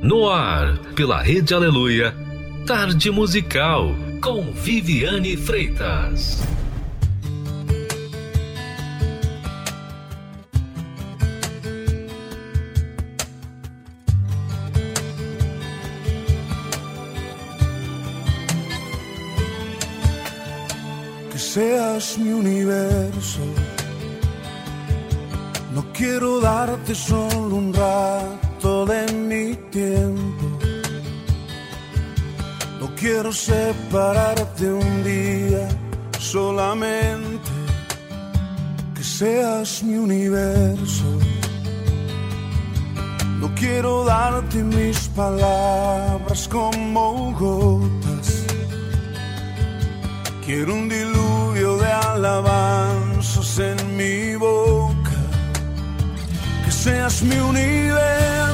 No ar, pela Rede Aleluia, Tarde Musical, com Viviane Freitas. Que seas mi universo. No quiero darte solo un rato de mi tiempo. No quiero separarte un día solamente. Que seas mi universo. No quiero darte mis palabras como gotas. Quiero un diluvio de alabanzas en mi boca. Que seas mi universo.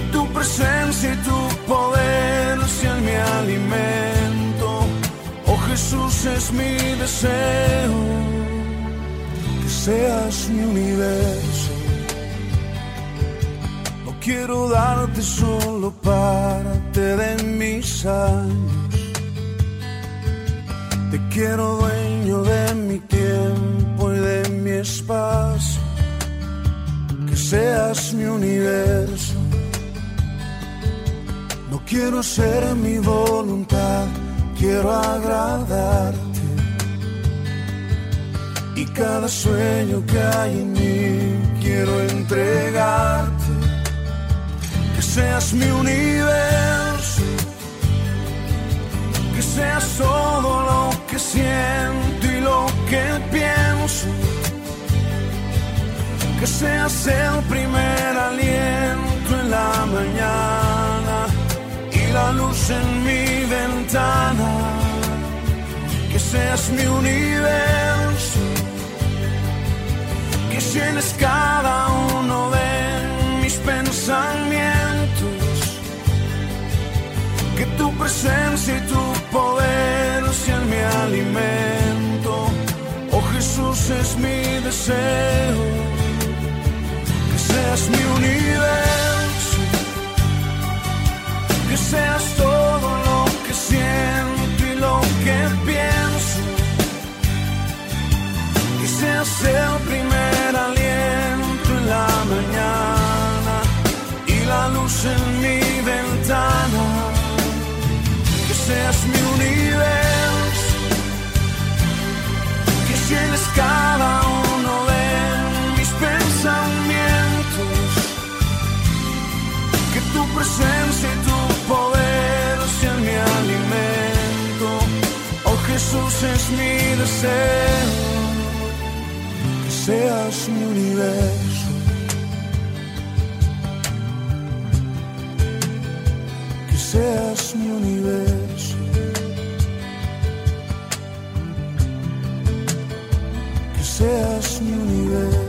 que tu presencia y tu poder sean mi alimento. Oh Jesús es mi deseo, que seas mi universo. No quiero darte solo parte de mis años. Te quiero dueño de mi tiempo y de mi espacio. Que seas mi universo. Quiero hacer mi voluntad, quiero agradarte. Y cada sueño que hay en mí quiero entregarte. Que seas mi universo que seas todo lo que siento y lo que pienso. Que seas el primer aliento en la mañana la luz en mi ventana. Que seas mi universo. Que llenes cada uno de mis pensamientos que tu presencia y tu poder sean mi alimento. Oh Jesús es mi deseo, que seas mi universo, Jesús es mi deseo, que seas mi universo. Que seas mi universo. Que seas mi universo.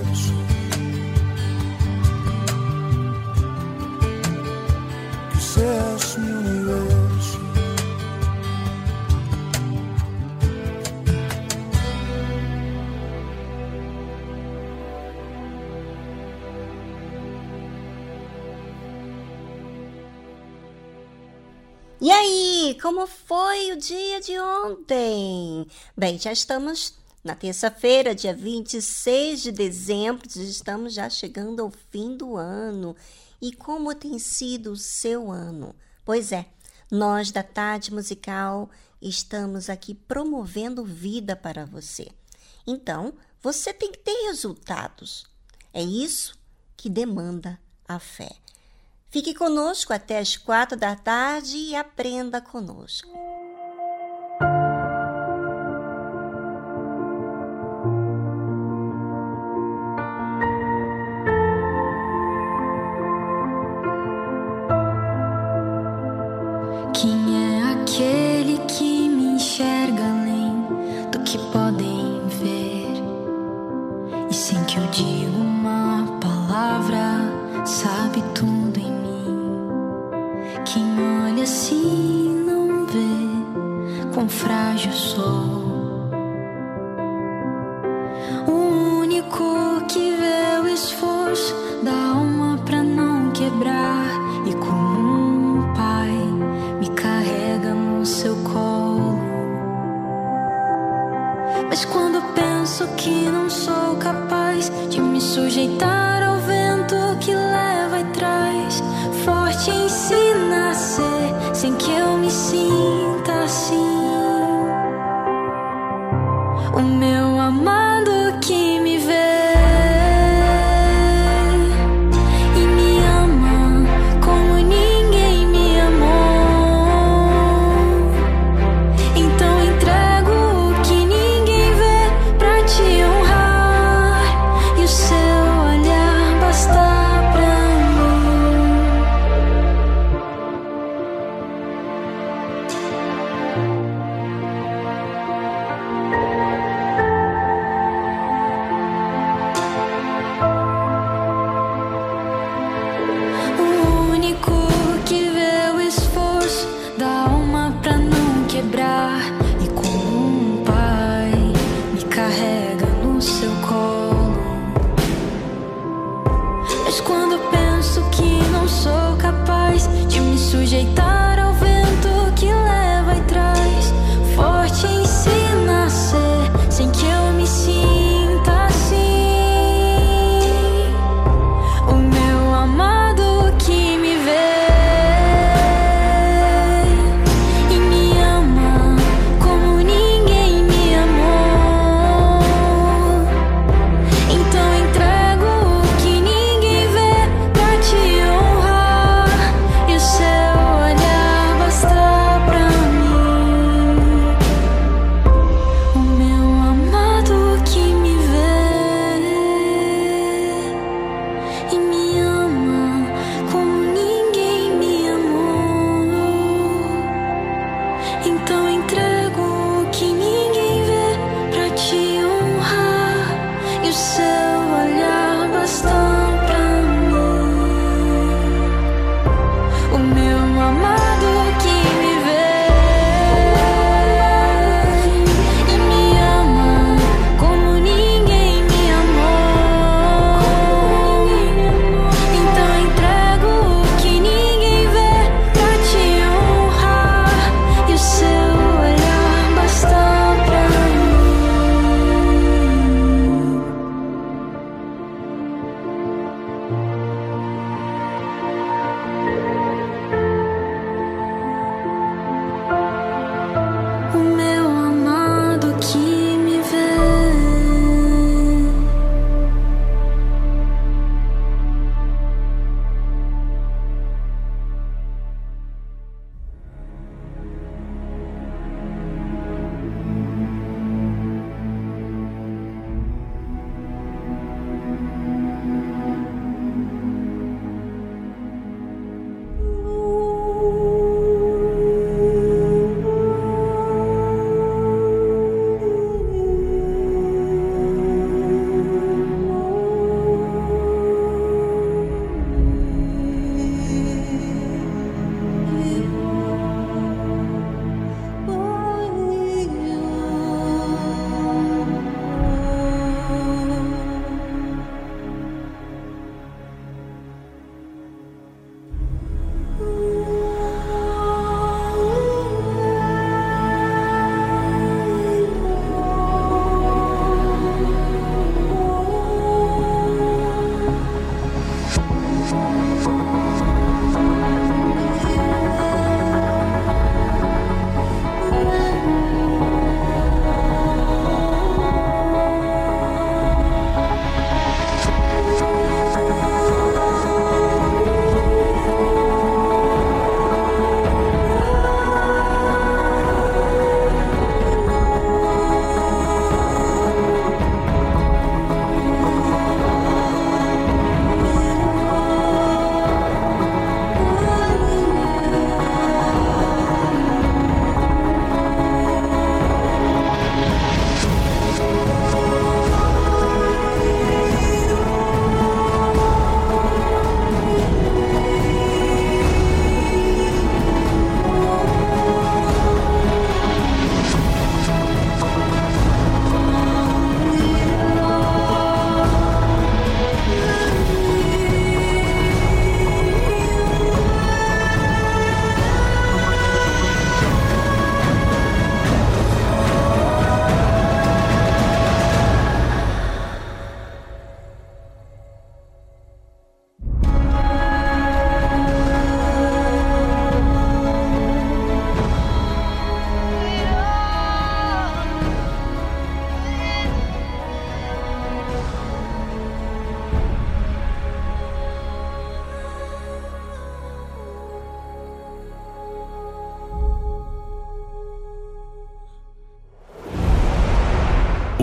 Como foi o dia de ontem? Bem, já estamos na terça-feira, dia 26 de dezembro, estamos já chegando ao fim do ano. E como tem sido o seu ano? Pois é, nós da Tarde Musical estamos aqui promovendo vida para você. Então, você tem que ter resultados. É isso que demanda a fé. Fique conosco até as quatro da tarde e aprenda conosco. como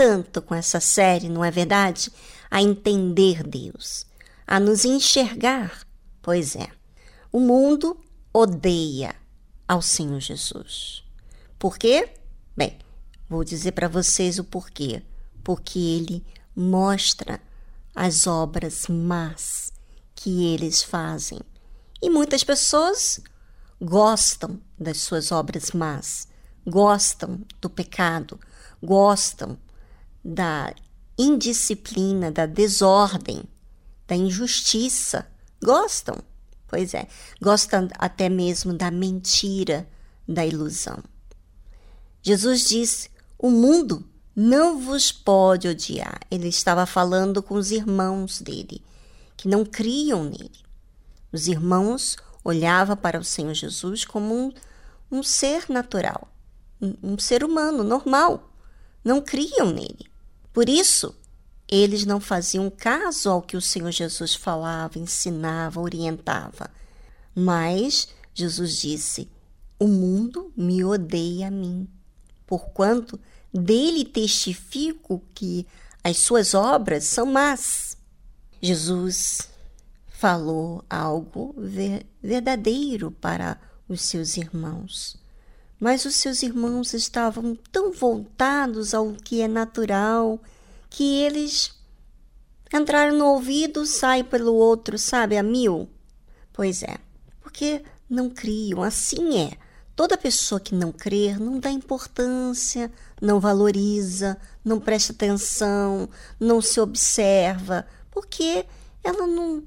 tanto com essa série, não é verdade? A entender Deus, a nos enxergar. Pois é, o mundo odeia ao Senhor Jesus. Por quê? Bem, vou dizer para vocês o porquê. Porque ele mostra as obras más que eles fazem. E muitas pessoas gostam das suas obras más, gostam do pecado, gostam da indisciplina, da desordem, da injustiça, gostam. Pois é, gosta até mesmo da mentira, da ilusão. Jesus disse: O mundo não vos pode odiar. Ele estava falando com os irmãos dele, que não criam nele. Os irmãos olhavam para o Senhor Jesus como um, um ser natural, um, um ser humano normal. Não criam nele. Por isso, eles não faziam caso ao que o Senhor Jesus falava, ensinava, orientava. Mas Jesus disse: O mundo me odeia a mim, porquanto dele testifico que as suas obras são más. Jesus falou algo verdadeiro para os seus irmãos. Mas os seus irmãos estavam tão voltados ao que é natural que eles entraram no ouvido, sai pelo outro, sabe, a mil. Pois é, porque não criam, assim é. Toda pessoa que não crer não dá importância, não valoriza, não presta atenção, não se observa, porque ela não,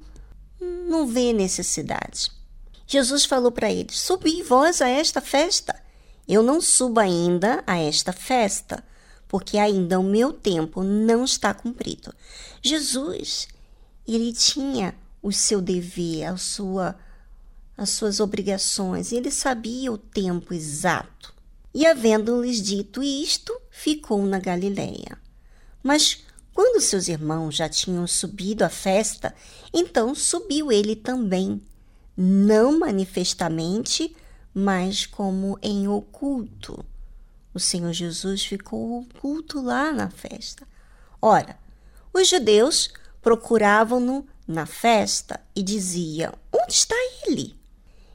não vê necessidade. Jesus falou para eles: Subi vós a esta festa. Eu não subo ainda a esta festa, porque ainda o meu tempo não está cumprido. Jesus, ele tinha o seu dever, a sua, as suas obrigações, ele sabia o tempo exato. E havendo-lhes dito isto, ficou na Galiléia. Mas quando seus irmãos já tinham subido à festa, então subiu ele também, não manifestamente, mas como em oculto o Senhor Jesus ficou oculto lá na festa. Ora, os judeus procuravam-no na festa e diziam: Onde está ele?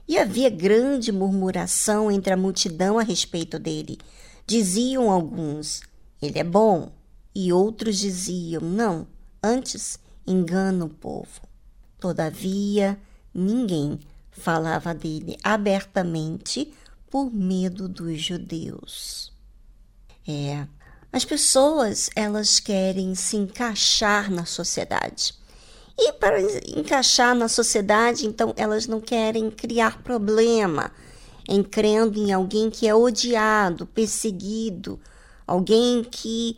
E havia grande murmuração entre a multidão a respeito dele. Diziam alguns: Ele é bom. E outros diziam: Não, antes engana o povo. Todavia, ninguém falava dele abertamente por medo dos judeus. É, as pessoas elas querem se encaixar na sociedade. E para encaixar na sociedade, então elas não querem criar problema em crendo em alguém que é odiado, perseguido, alguém que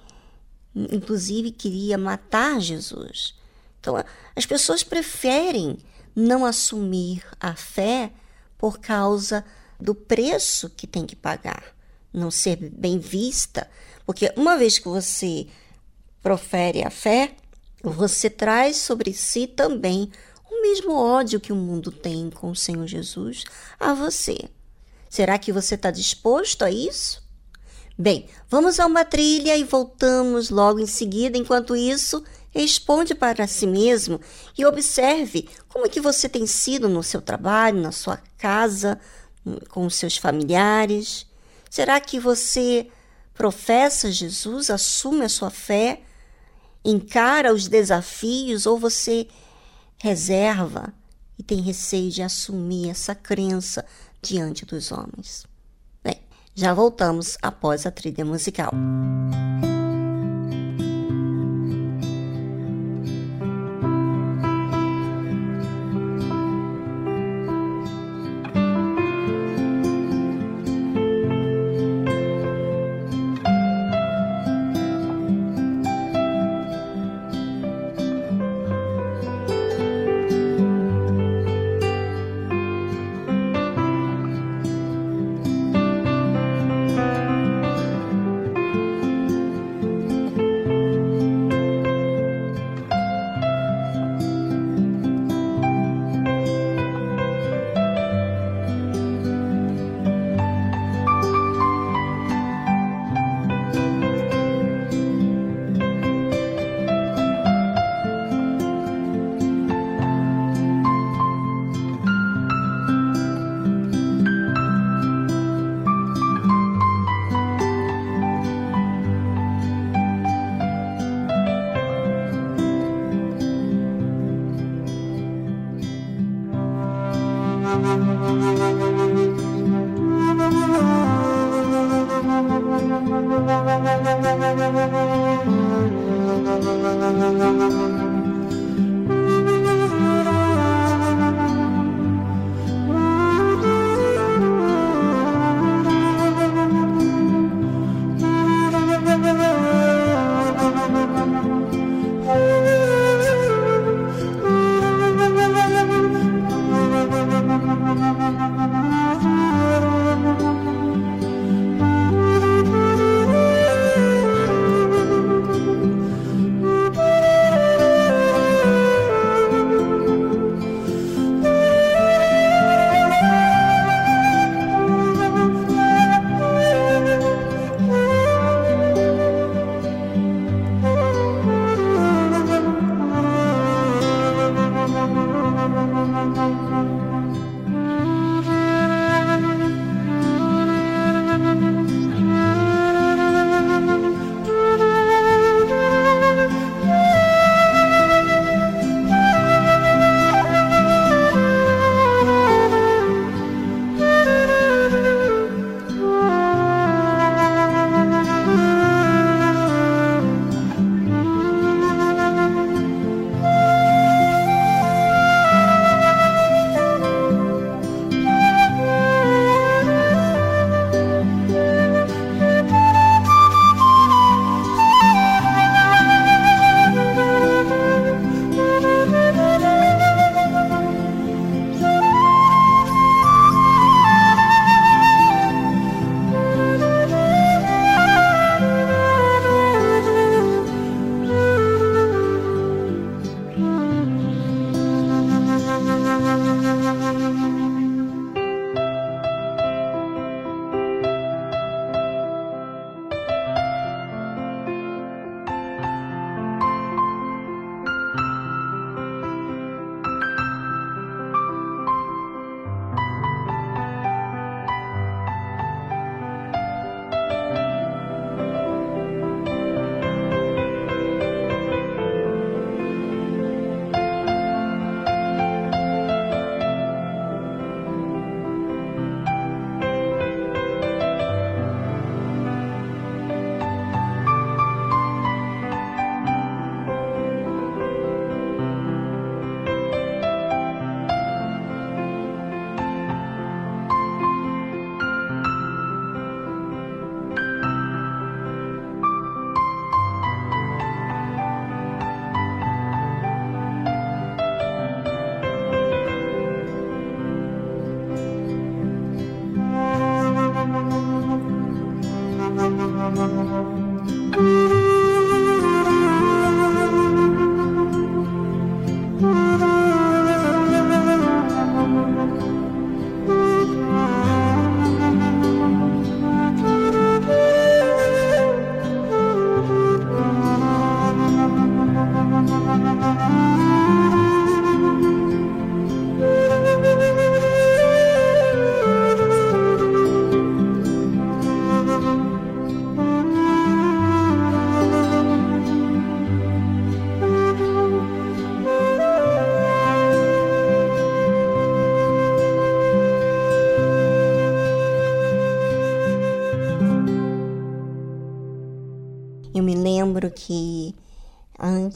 inclusive queria matar Jesus. Então as pessoas preferem não assumir a fé por causa do preço que tem que pagar, não ser bem vista, porque uma vez que você profere a fé, você traz sobre si também o mesmo ódio que o mundo tem com o Senhor Jesus a você. Será que você está disposto a isso? Bem, vamos a uma trilha e voltamos logo em seguida. Enquanto isso, responde para si mesmo e observe como é que você tem sido no seu trabalho, na sua casa, com os seus familiares? Será que você professa Jesus, assume a sua fé encara os desafios ou você reserva e tem receio de assumir essa crença diante dos homens? Bem, já voltamos após a trilha musical. lembro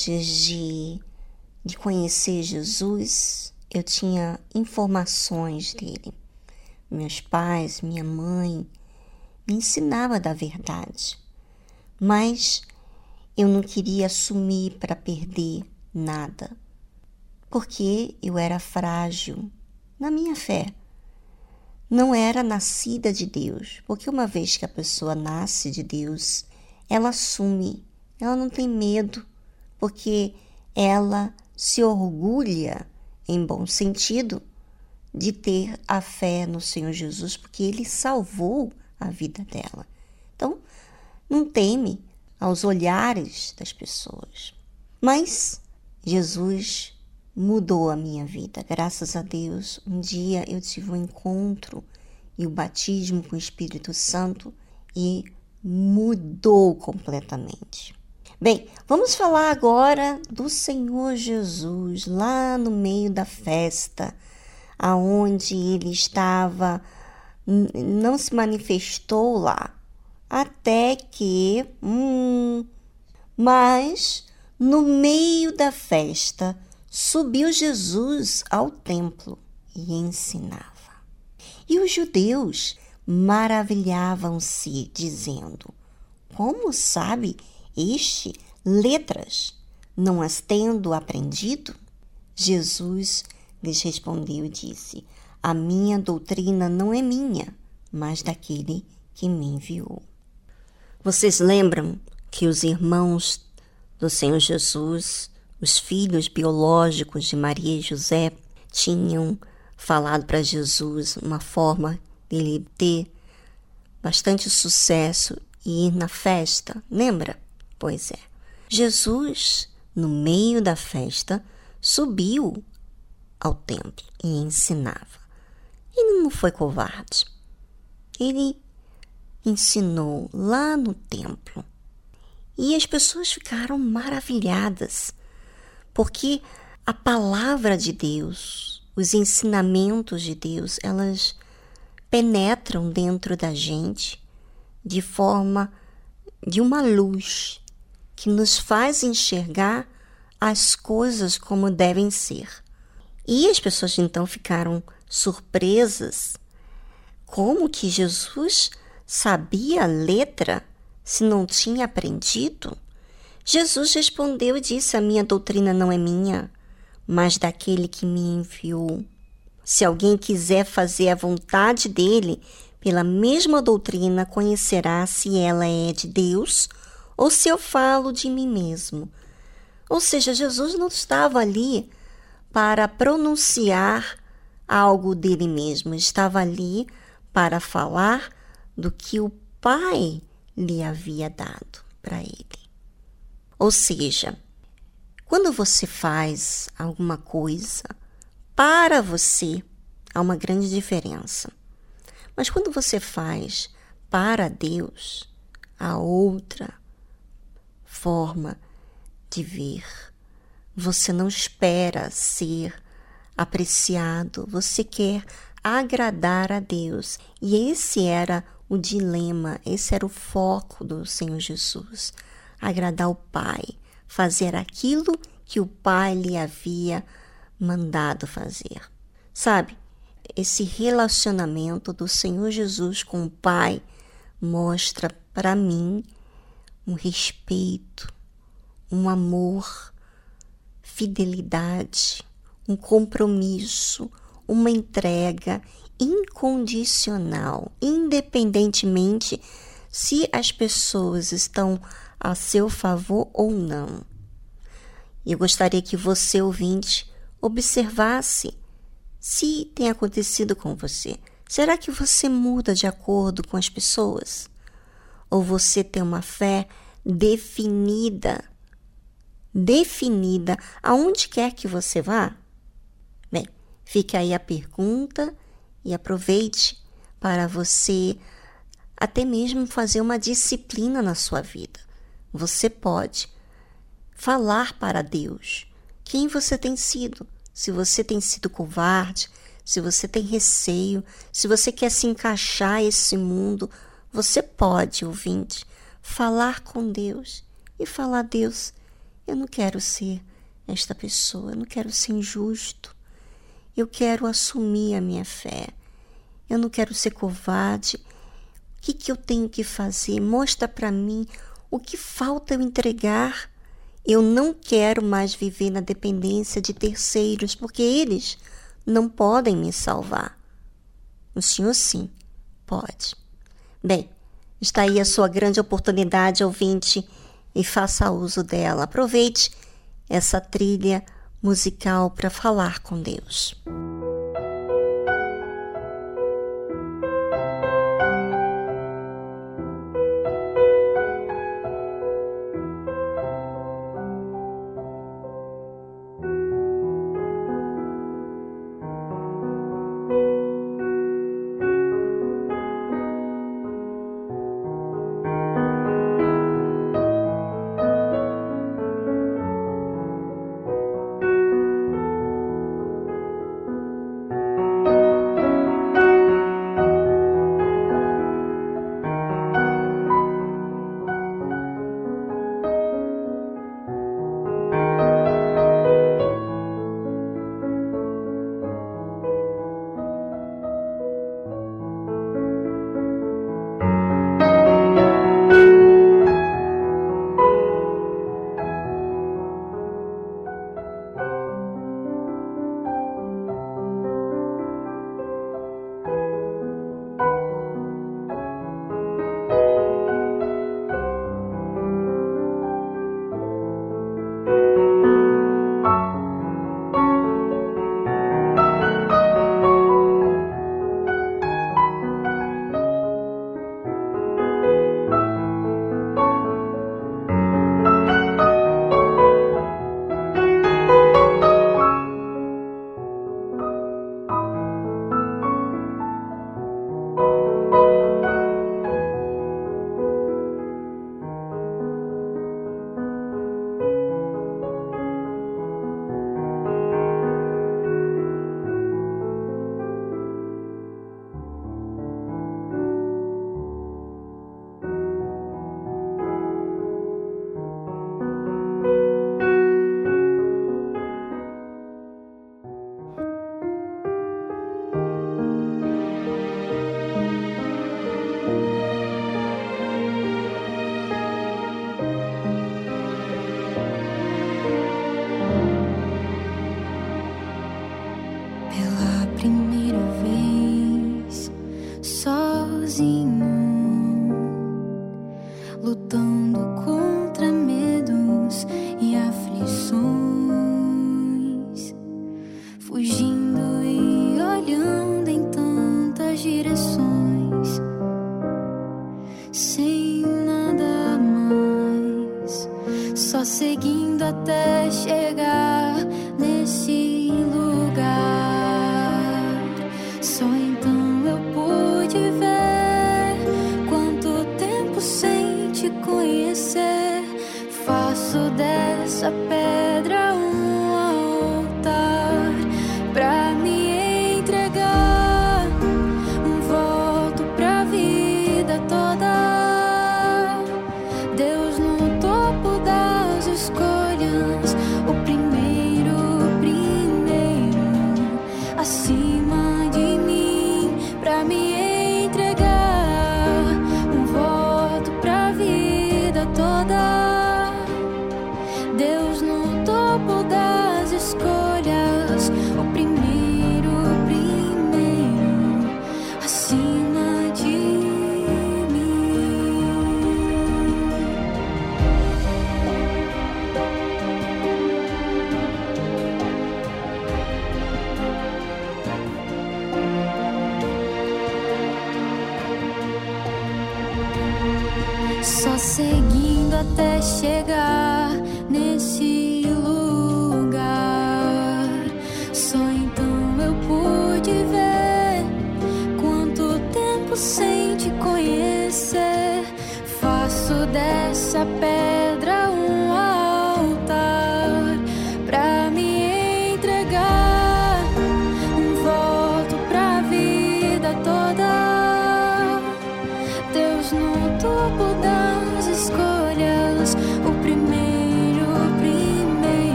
antes de, de conhecer Jesus, eu tinha informações dele. Meus pais, minha mãe me ensinava da verdade, mas eu não queria assumir para perder nada, porque eu era frágil na minha fé. Não era nascida de Deus, porque uma vez que a pessoa nasce de Deus, ela assume, ela não tem medo, porque ela se orgulha, em bom sentido, de ter a fé no Senhor Jesus, porque ele salvou a vida dela. Então, não teme aos olhares das pessoas. Mas Jesus mudou a minha vida, graças a Deus. Um dia eu tive um encontro e o batismo com o Espírito Santo e mudou completamente. Bem, vamos falar agora do Senhor Jesus lá no meio da festa, aonde ele estava, não se manifestou lá, até que, hum, mas no meio da festa subiu Jesus ao templo e ensinava. E os judeus maravilhavam-se, dizendo: Como sabe este letras, não as tendo aprendido? Jesus lhes respondeu e disse: A minha doutrina não é minha, mas daquele que me enviou. Vocês lembram que os irmãos do Senhor Jesus, os filhos biológicos de Maria e José, tinham falado para Jesus uma forma dele ter bastante sucesso e ir na festa, lembra? Pois é. Jesus, no meio da festa, subiu ao templo e ensinava. Ele não foi covarde. Ele ensinou lá no templo. E as pessoas ficaram maravilhadas, porque a palavra de Deus, os ensinamentos de Deus, elas penetram dentro da gente de forma de uma luz que nos faz enxergar as coisas como devem ser. E as pessoas então ficaram surpresas como que Jesus sabia a letra se não tinha aprendido? Jesus respondeu e disse: A minha doutrina não é minha, mas daquele que me enviou. Se alguém quiser fazer a vontade dele, pela mesma doutrina conhecerá se ela é de Deus ou se eu falo de mim mesmo. Ou seja, Jesus não estava ali para pronunciar algo dele mesmo, estava ali para falar do que o pai lhe havia dado para ele. Ou seja, quando você faz alguma coisa para você, há uma grande diferença. Mas quando você faz para Deus, há outra forma de ver. Você não espera ser apreciado, você quer agradar a Deus. E esse era o dilema, esse era o foco do Senhor Jesus: agradar o Pai, fazer aquilo que o Pai lhe havia mandado fazer. Sabe, esse relacionamento do Senhor Jesus com o Pai mostra para mim um respeito, um amor, fidelidade, um compromisso, uma entrega incondicional, independentemente se as pessoas estão a seu favor ou não. Eu gostaria que você, ouvinte, observasse se tem acontecido com você. Será que você muda de acordo com as pessoas? Ou você tem uma fé definida? Definida aonde quer que você vá? Bem, fica aí a pergunta e aproveite para você até mesmo fazer uma disciplina na sua vida. Você pode falar para Deus quem você tem sido. Se você tem sido covarde, se você tem receio, se você quer se encaixar esse mundo, você pode, ouvinte, falar com Deus e falar: Deus, eu não quero ser esta pessoa, eu não quero ser injusto, eu quero assumir a minha fé, eu não quero ser covarde. O que, que eu tenho que fazer? Mostra para mim o que falta eu entregar. Eu não quero mais viver na dependência de terceiros, porque eles não podem me salvar. O Senhor, sim, pode. Bem, está aí a sua grande oportunidade, ouvinte, e faça uso dela. Aproveite essa trilha musical para falar com Deus.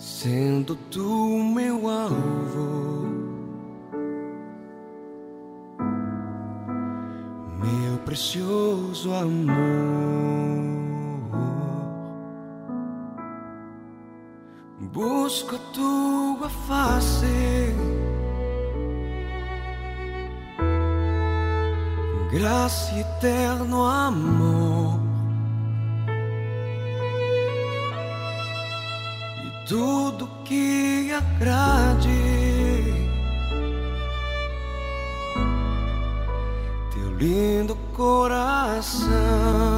sendo tu meu alvo, meu precioso amor. Busco a tua face, graça eterno amor. Tudo que agrade teu lindo coração.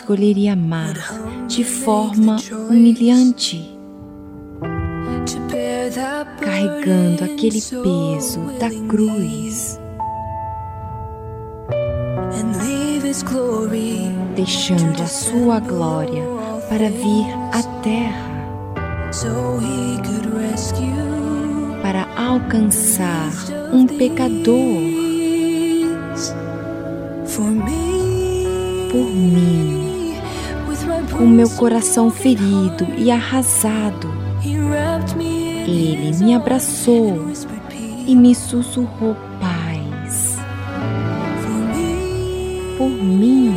Escolheria amar de forma humilhante, carregando aquele peso da cruz, deixando a sua glória para vir à terra, para alcançar um pecador. Por mim, com meu coração ferido e arrasado. Ele me abraçou e me sussurrou paz. Por mim,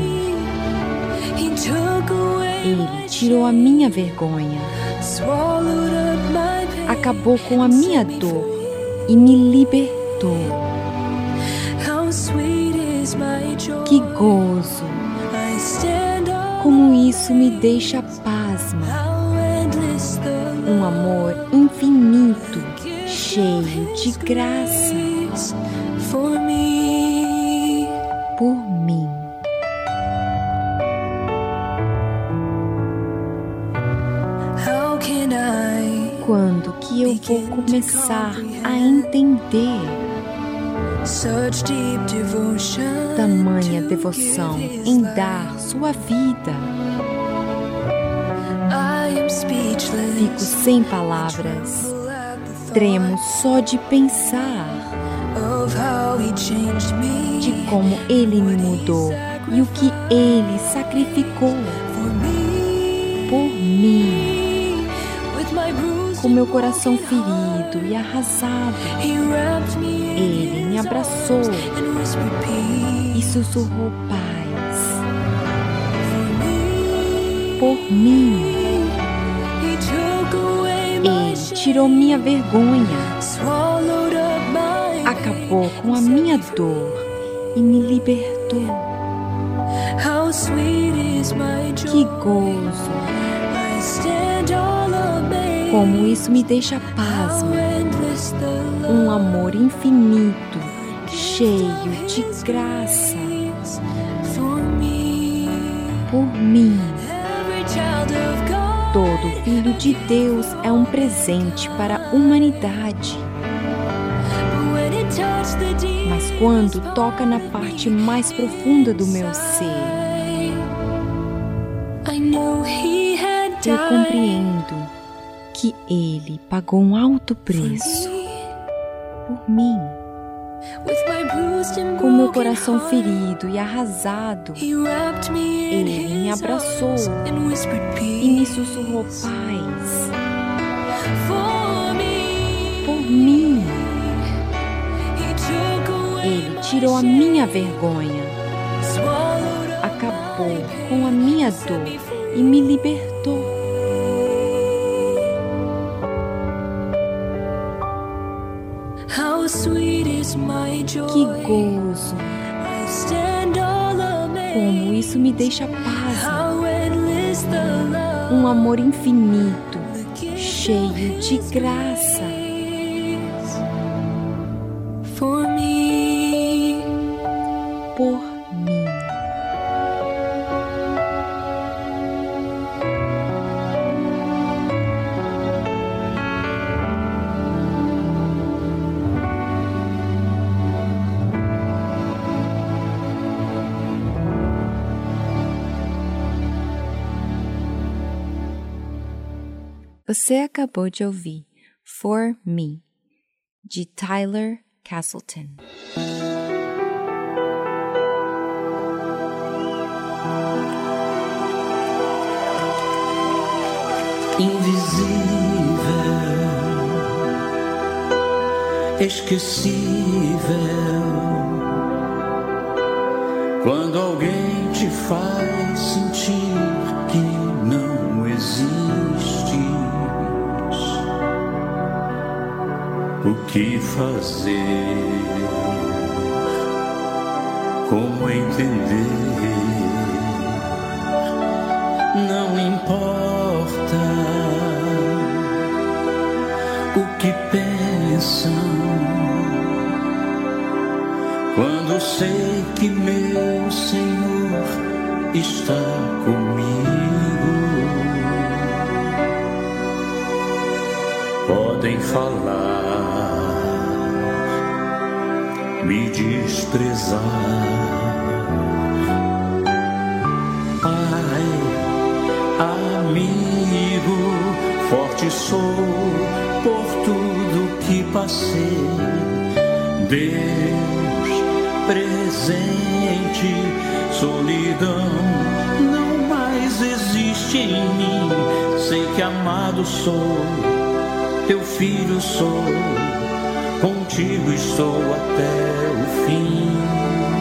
ele tirou a minha vergonha, acabou com a minha dor e me libertou. Que gozo! Como isso me deixa pasma. Um amor infinito, cheio de graça. Por mim. Quando que eu vou começar a entender tamanha devoção em dar sua vida? Fico sem palavras, tremo só de pensar de como ele me mudou e o que ele sacrificou por mim. Com meu coração ferido e arrasado. Ele me abraçou e sussurrou paz por mim. Ele tirou minha vergonha, acabou com a minha dor e me libertou. Que gozo! Como isso me deixa Um amor infinito, cheio de graça. Por mim. Todo filho de Deus é um presente para a humanidade. Mas quando toca na parte mais profunda do meu ser, eu compreendo que ele pagou um alto preço por mim. Com meu coração ferido e arrasado, ele me abraçou e me sussurrou paz. Por mim, ele tirou a minha vergonha, acabou com a minha dor e me libertou. Que gozo! Como isso me deixa paz. Um amor infinito, cheio de graça. Você acabou de ouvir For Me, de Tyler Castleton. Invisível, esquecível, quando alguém te faz sentir o que fazer, como entender, não importa o que pensam, quando sei que meu Senhor está comigo. Podem falar me desprezar. Pai, amigo, forte sou por tudo que passei. Deus presente, solidão não mais existe em mim. Sei que amado sou, teu filho sou contigo estou até o fim.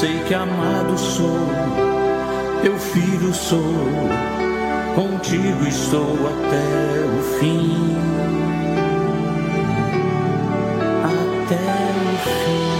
sei que amado sou, teu filho sou, contigo estou até o fim. Até o fim.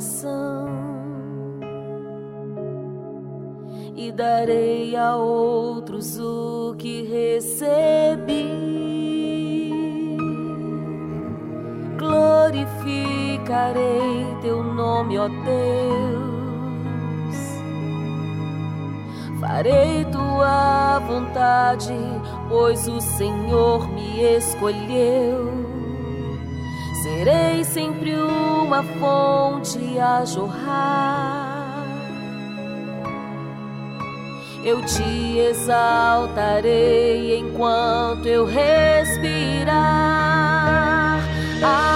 Salvação e darei a outros o que recebi. Glorificarei teu nome, ó Deus. Farei tua vontade, pois o Senhor me escolheu. Serei sempre uma fonte a jorrar eu te exaltarei enquanto eu respirar. Aleluia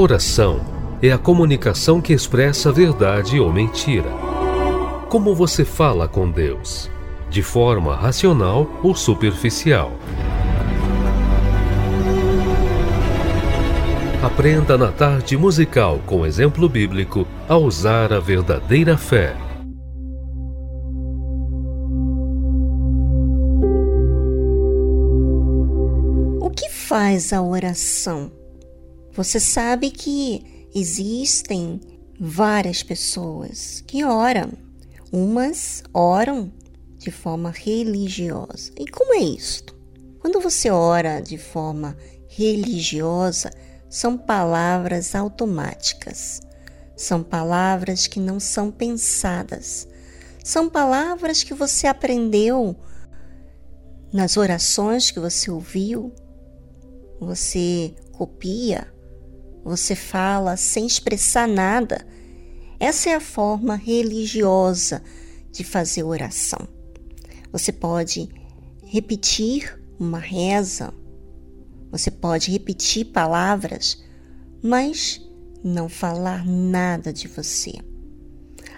Oração é a comunicação que expressa verdade ou mentira. Como você fala com Deus? De forma racional ou superficial? Aprenda na tarde musical com exemplo bíblico a usar a verdadeira fé. O que faz a oração? Você sabe que existem várias pessoas que oram. Umas oram de forma religiosa. E como é isto? Quando você ora de forma religiosa, são palavras automáticas. São palavras que não são pensadas. São palavras que você aprendeu nas orações que você ouviu. Você copia você fala sem expressar nada. Essa é a forma religiosa de fazer oração. Você pode repetir uma reza, você pode repetir palavras, mas não falar nada de você.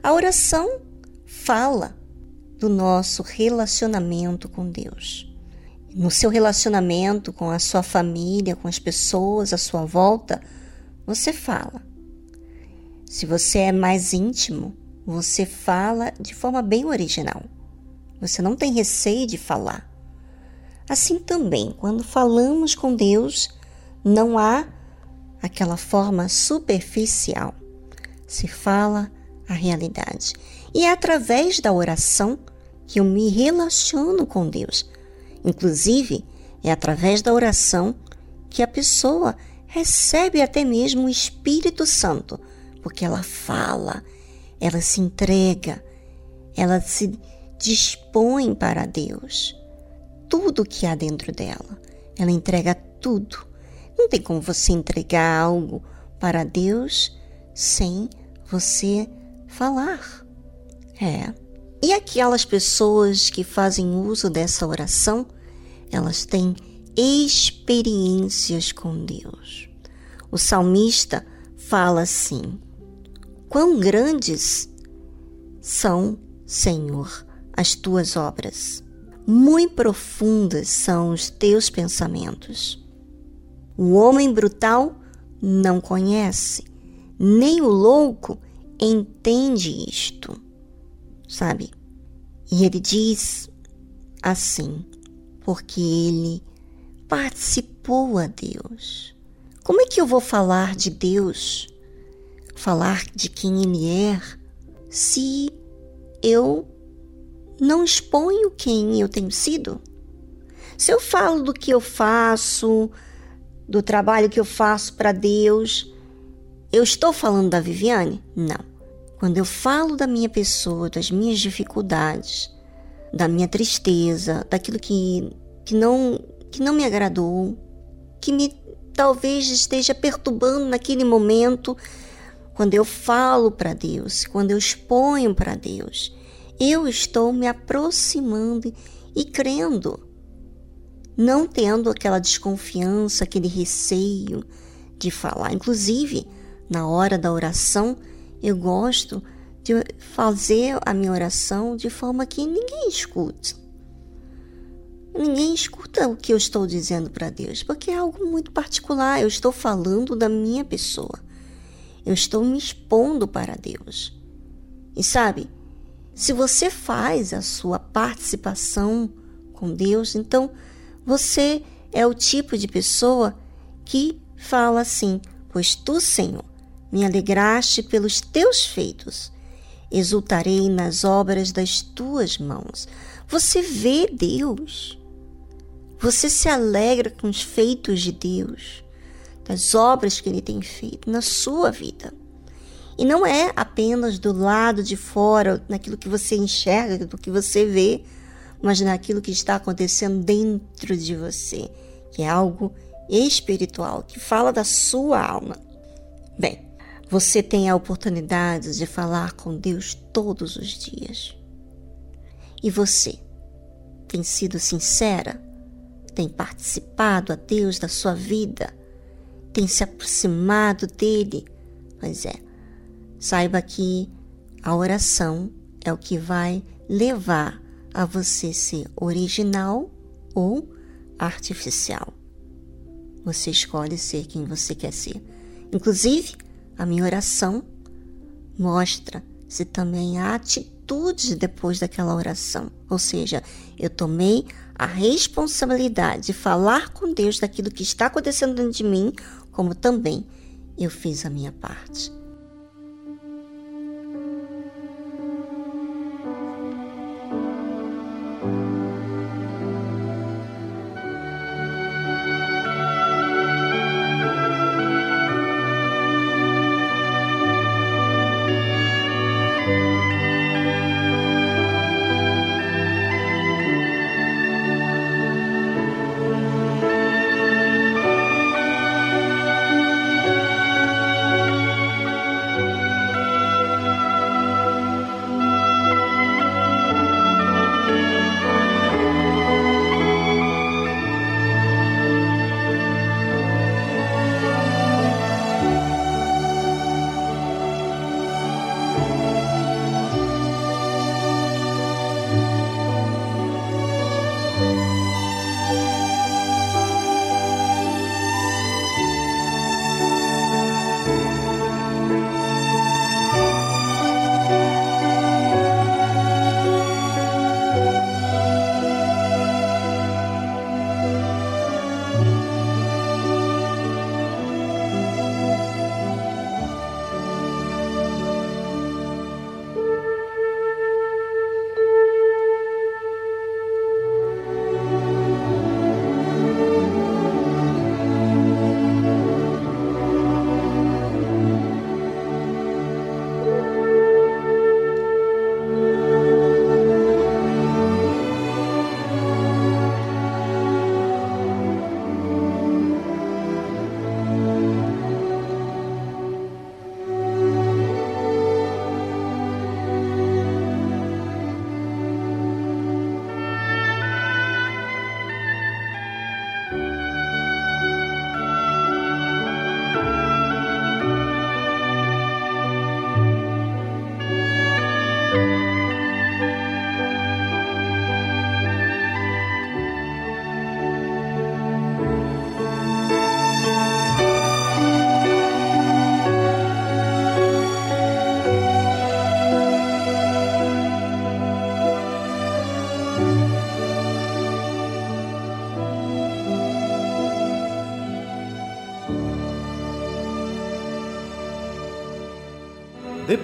A oração fala do nosso relacionamento com Deus. No seu relacionamento com a sua família, com as pessoas à sua volta, você fala. Se você é mais íntimo, você fala de forma bem original. Você não tem receio de falar. Assim também, quando falamos com Deus, não há aquela forma superficial. Se fala a realidade. E é através da oração que eu me relaciono com Deus. Inclusive, é através da oração que a pessoa recebe até mesmo o Espírito Santo, porque ela fala, ela se entrega, ela se dispõe para Deus. Tudo que há dentro dela, ela entrega tudo. Não tem como você entregar algo para Deus sem você falar. É. E aquelas pessoas que fazem uso dessa oração, elas têm experiências com Deus. O salmista fala assim: Quão grandes são, Senhor, as tuas obras, muito profundas são os teus pensamentos. O homem brutal não conhece, nem o louco entende isto, sabe? E ele diz assim, porque ele participou a Deus. Como é que eu vou falar de Deus, falar de quem Ele é, se eu não exponho quem eu tenho sido? Se eu falo do que eu faço, do trabalho que eu faço para Deus, eu estou falando da Viviane? Não. Quando eu falo da minha pessoa, das minhas dificuldades, da minha tristeza, daquilo que, que não que não me agradou, que me talvez esteja perturbando naquele momento, quando eu falo para Deus, quando eu exponho para Deus, eu estou me aproximando e crendo, não tendo aquela desconfiança, aquele receio de falar. Inclusive, na hora da oração, eu gosto de fazer a minha oração de forma que ninguém escute. Ninguém escuta o que eu estou dizendo para Deus, porque é algo muito particular. Eu estou falando da minha pessoa. Eu estou me expondo para Deus. E sabe, se você faz a sua participação com Deus, então você é o tipo de pessoa que fala assim: Pois tu, Senhor, me alegraste pelos teus feitos, exultarei nas obras das tuas mãos. Você vê Deus. Você se alegra com os feitos de Deus, das obras que Ele tem feito na sua vida. E não é apenas do lado de fora, naquilo que você enxerga, do que você vê, mas naquilo que está acontecendo dentro de você, que é algo espiritual, que fala da sua alma. Bem, você tem a oportunidade de falar com Deus todos os dias. E você tem sido sincera tem participado a Deus da sua vida, tem se aproximado dele Pois é. Saiba que a oração é o que vai levar a você ser original ou artificial. Você escolhe ser quem você quer ser. Inclusive, a minha oração mostra se também há atitude depois daquela oração. Ou seja, eu tomei a responsabilidade de falar com Deus daquilo que está acontecendo dentro de mim, como também eu fiz a minha parte.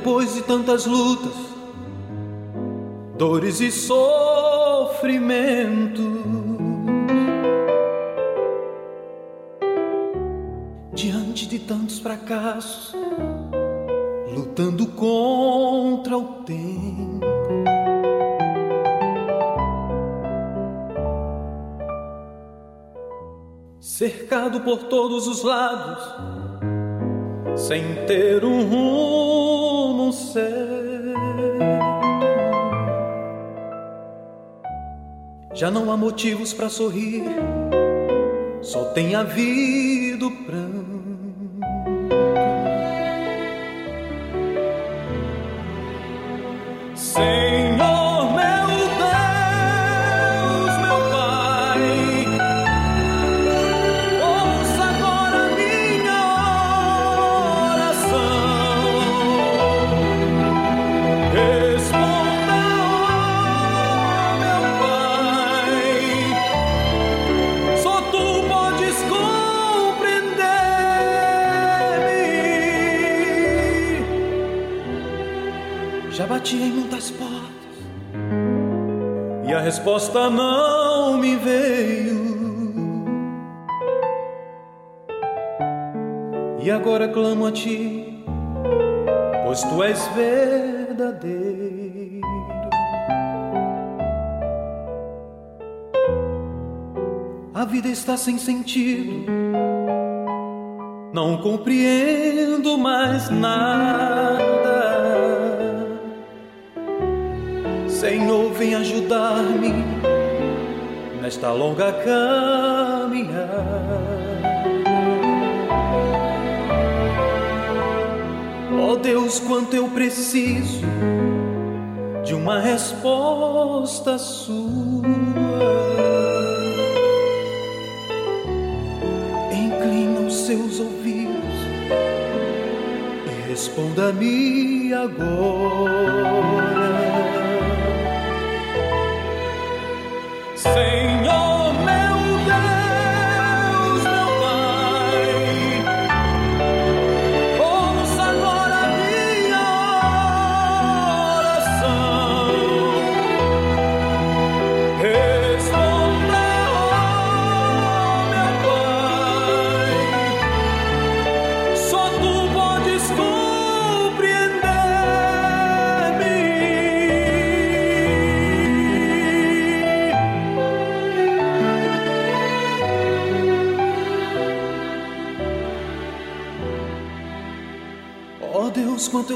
Depois de tantas lutas, dores e sofrimento, diante de tantos fracassos, lutando contra o tempo. Cercado por todos os lados, sem ter um rumo Já não há motivos para sorrir, só tem havido pranto. Sem sentido, não compreendo mais nada. Senhor, vem ajudar-me nesta longa caminhada. Oh Deus, quanto eu preciso de uma resposta sua. Responda-me agora.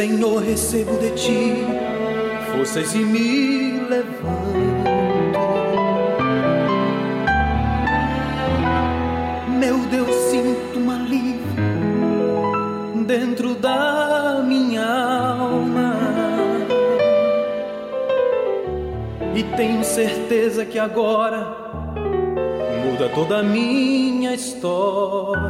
Senhor, recebo de ti forças e me levanto. Meu Deus, sinto um alívio dentro da minha alma. E tenho certeza que agora muda toda a minha história.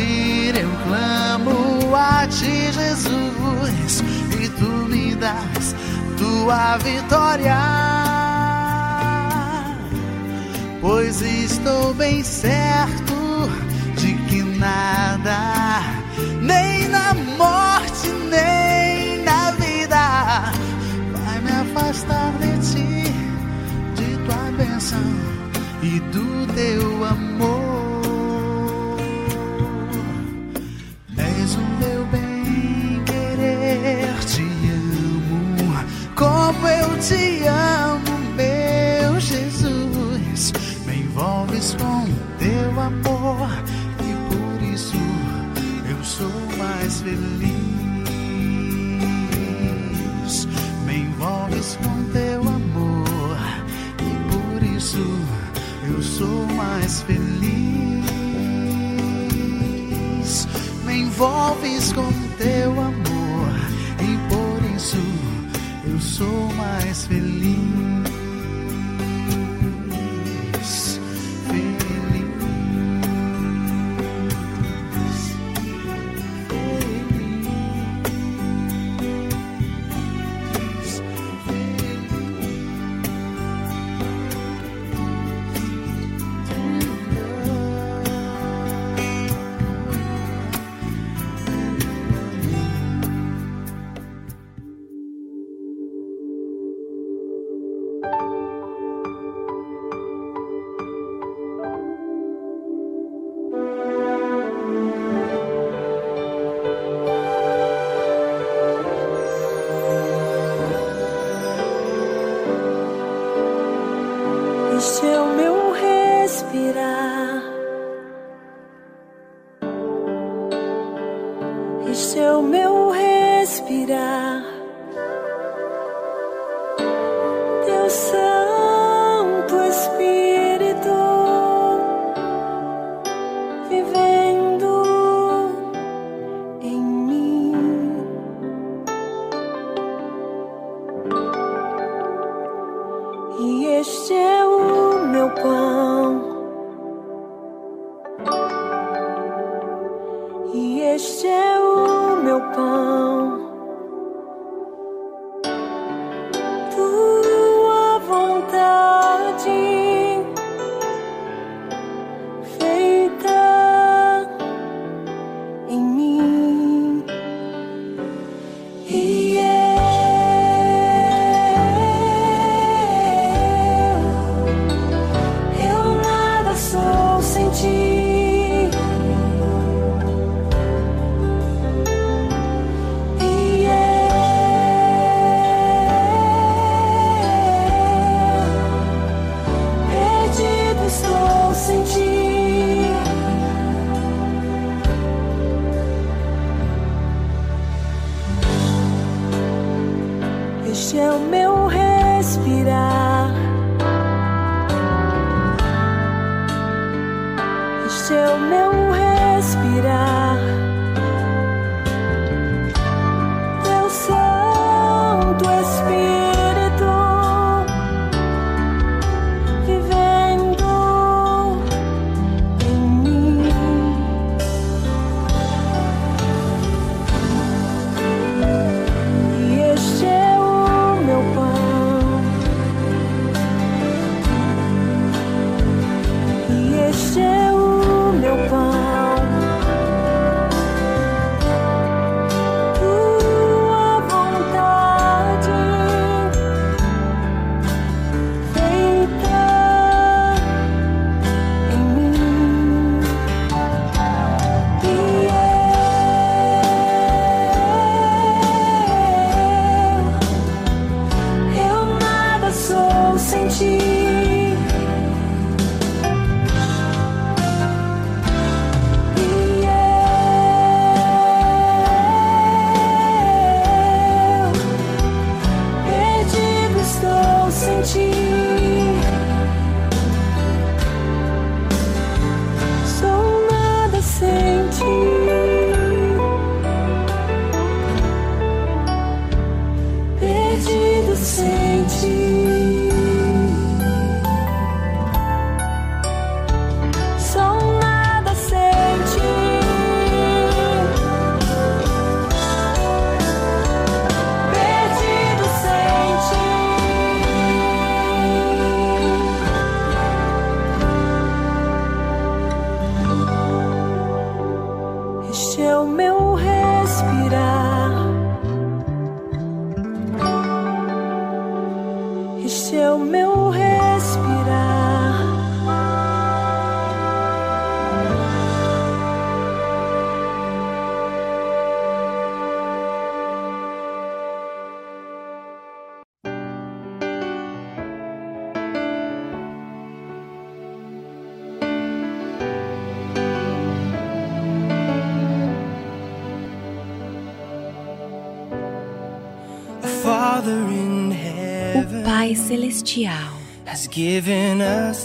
Destruir, eu clamo a ti, Jesus, e tu me das tua vitória. Pois estou bem certo de que nada, nem na morte, nem na vida, vai me afastar de ti, de tua bênção e do teu amor. Te amo como eu te amo, meu Jesus. Me envolves com teu amor e por isso eu sou mais feliz. Me envolves com teu amor e por isso eu sou mais feliz. Me envolves com teu amor eu sou mais feliz.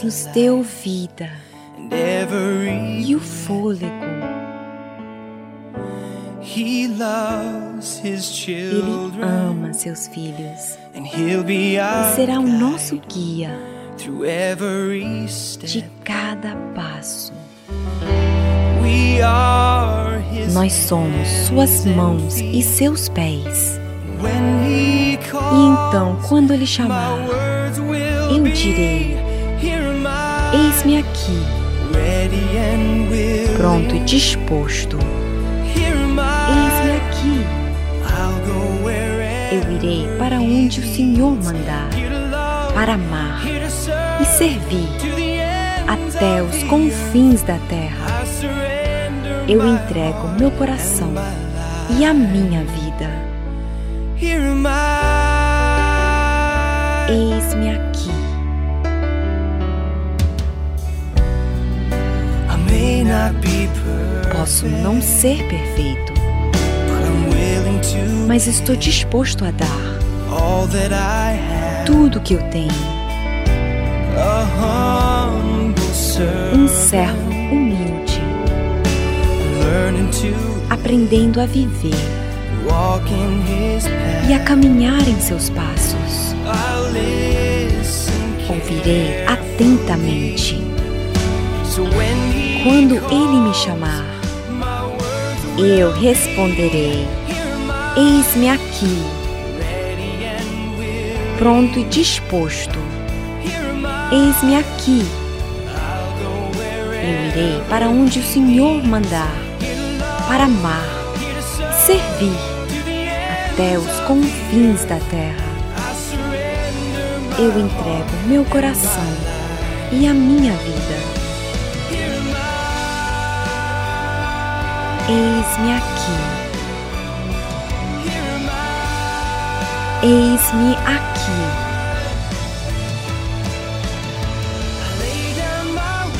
Nos deu vida e o fôlego. Ele ama seus filhos e será o nosso guia de cada passo. Nós somos suas mãos e seus pés. E então, quando ele chamar, direi: Eis-me aqui, pronto e disposto. Eis-me aqui. Eu irei para onde o Senhor mandar, para amar e servir até os confins da terra. Eu entrego meu coração e a minha vida. Eis-me aqui. Posso não ser perfeito, mas estou disposto a dar tudo que eu tenho. Um servo humilde, aprendendo a viver e a caminhar em seus passos. Ouvirei atentamente. Quando ele me chamar, eu responderei: Eis-me aqui, pronto e disposto. Eis-me aqui. Eu irei para onde o Senhor mandar, para amar, servir até os confins da terra. Eu entrego meu coração e a minha vida. Eis-me aqui. Eis-me aqui.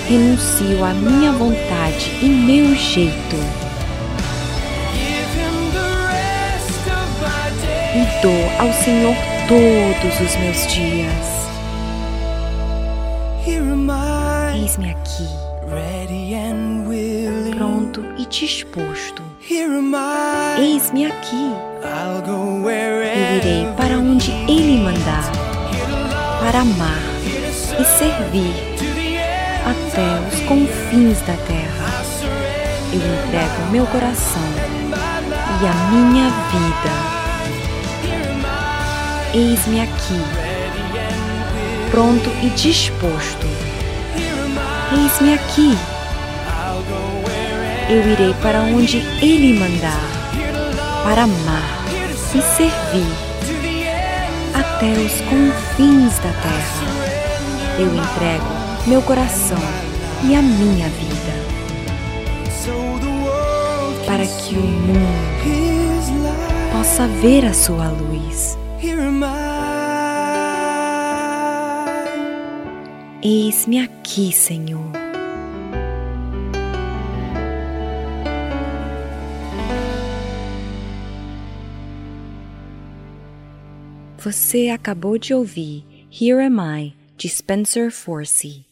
Renuncio à minha vontade e meu jeito e dou ao Senhor todos os meus dias. Eis-me aqui, e disposto. Eis-me aqui. Eu irei para onde Ele mandar, para amar e servir até os confins da terra. Eu entrego meu coração e a minha vida Eis-me aqui, pronto e disposto. Eis-me aqui. Eu irei para onde Ele mandar, para amar e servir até os confins da terra. Eu entrego meu coração e a minha vida, para que o mundo possa ver a sua luz. Eis-me aqui, Senhor. Você acabou de ouvir Here Am I, de Spencer Forsey.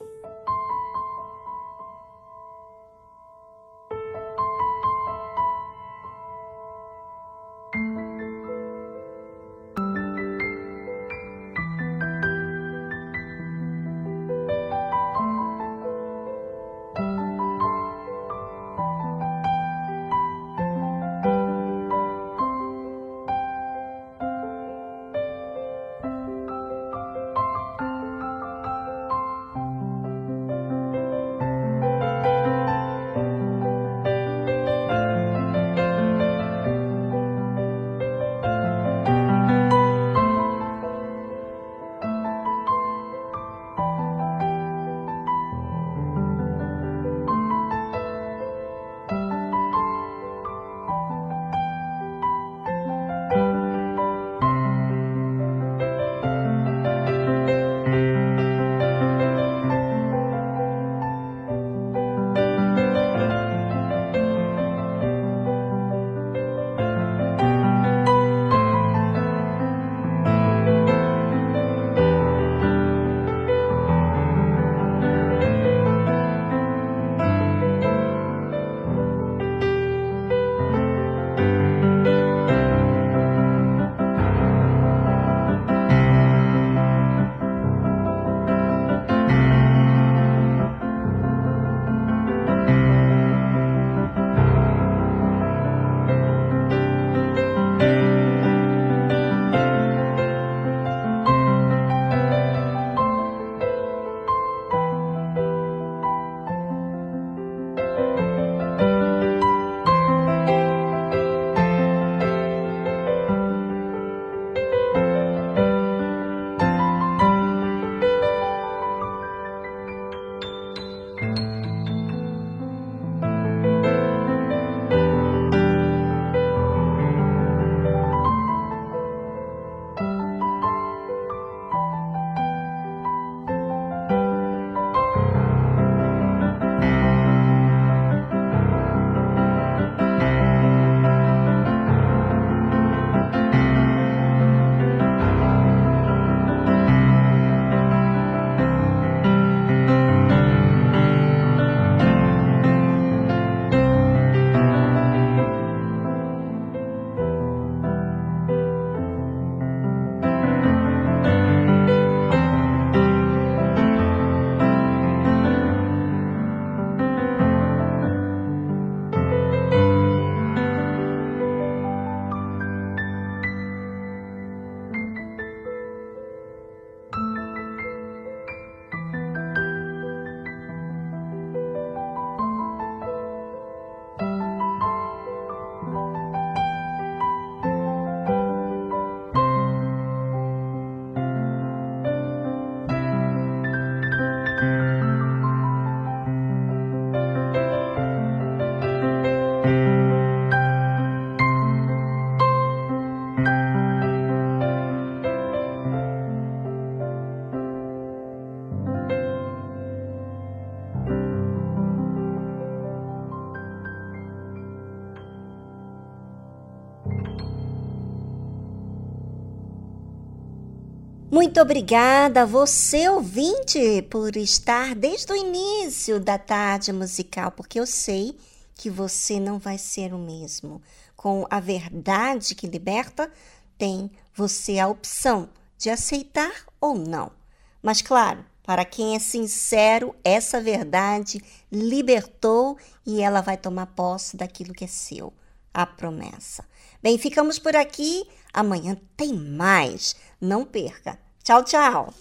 Muito obrigada a você, ouvinte, por estar desde o início da tarde musical, porque eu sei que você não vai ser o mesmo. Com a verdade que liberta, tem você a opção de aceitar ou não. Mas, claro, para quem é sincero, essa verdade libertou e ela vai tomar posse daquilo que é seu a promessa. Bem, ficamos por aqui. Amanhã tem mais. Não perca. Tchau, tchau.